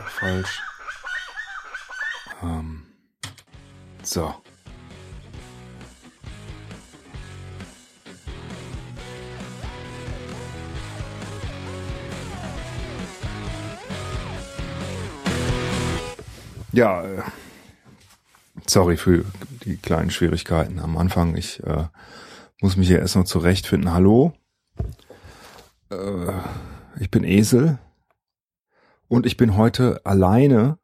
falsch. Ähm, so. Ja, äh, sorry für die kleinen Schwierigkeiten am Anfang. Ich äh, muss mich hier erst noch zurechtfinden. Hallo? Äh, ich bin Esel und ich bin heute alleine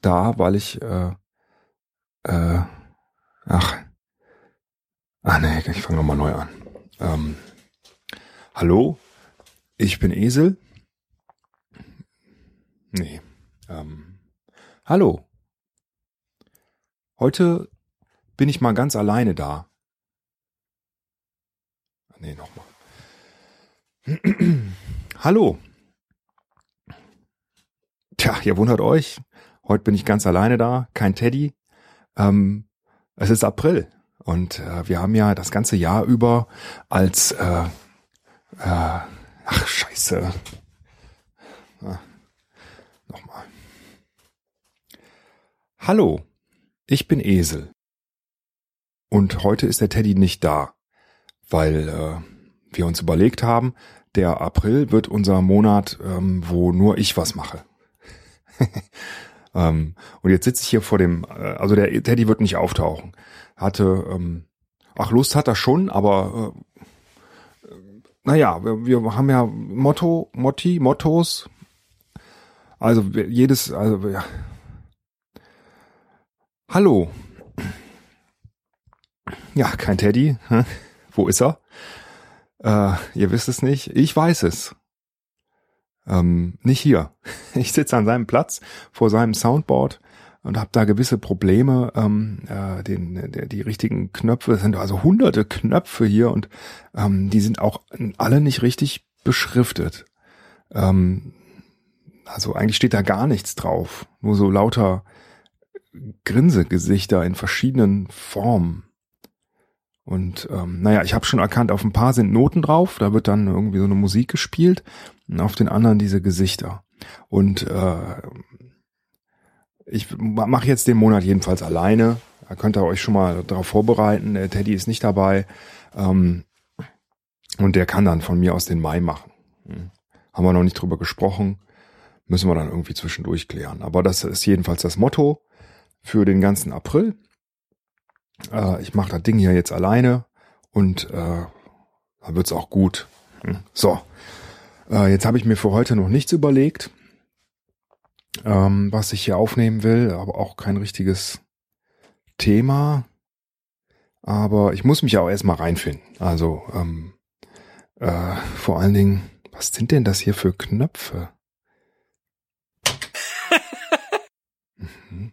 da, weil ich äh, äh, ach ah nee, ich fange nochmal neu an. Ähm, hallo, ich bin Esel. Nee. Ähm, hallo. Heute bin ich mal ganz alleine da. Nee, nochmal. Hallo. Tja, ihr wundert euch. Heute bin ich ganz alleine da, kein Teddy. Ähm, es ist April und äh, wir haben ja das ganze Jahr über als äh, äh, ach Scheiße. Ah, nochmal. Hallo, ich bin Esel. Und heute ist der Teddy nicht da, weil äh, wir uns überlegt haben, der April wird unser Monat, ähm, wo nur ich was mache. Ähm, und jetzt sitze ich hier vor dem, äh, also der Teddy wird nicht auftauchen. Hatte, ähm, ach Lust hat er schon, aber äh, naja, wir, wir haben ja Motto, Motti, Mottos. Also jedes, also ja. Hallo. Ja, kein Teddy. Wo ist er? Äh, ihr wisst es nicht. Ich weiß es. Ähm, nicht hier. Ich sitze an seinem Platz vor seinem Soundboard und habe da gewisse Probleme. Ähm, äh, den, der, die richtigen Knöpfe es sind also hunderte Knöpfe hier und ähm, die sind auch alle nicht richtig beschriftet. Ähm, also eigentlich steht da gar nichts drauf, nur so lauter Grinsegesichter in verschiedenen Formen. Und ähm, naja, ich habe schon erkannt, auf ein paar sind Noten drauf, da wird dann irgendwie so eine Musik gespielt, auf den anderen diese Gesichter. Und äh, ich mache jetzt den Monat jedenfalls alleine. Da könnt ihr euch schon mal darauf vorbereiten. Der Teddy ist nicht dabei. Ähm, und der kann dann von mir aus den Mai machen. Hm. Haben wir noch nicht drüber gesprochen. Müssen wir dann irgendwie zwischendurch klären. Aber das ist jedenfalls das Motto für den ganzen April. Äh, ich mache das Ding hier jetzt alleine und äh, dann wird's auch gut. Hm. So, äh, jetzt habe ich mir für heute noch nichts überlegt, ähm, was ich hier aufnehmen will, aber auch kein richtiges Thema. Aber ich muss mich ja auch erstmal reinfinden. Also ähm, äh, vor allen Dingen, was sind denn das hier für Knöpfe? mhm.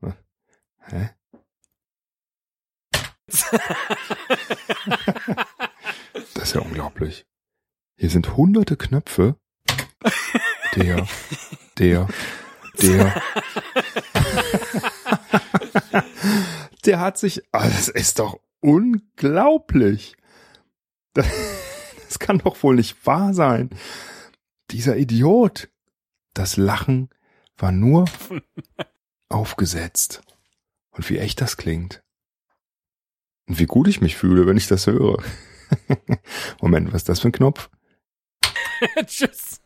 Hä? das ist ja unglaublich. Hier sind hunderte Knöpfe. Der, der, der. der hat sich, oh, das ist doch unglaublich. Das, das kann doch wohl nicht wahr sein. Dieser Idiot. Das Lachen war nur aufgesetzt. Und wie echt das klingt. Und wie gut ich mich fühle, wenn ich das höre. Moment, was ist das für ein Knopf? it's just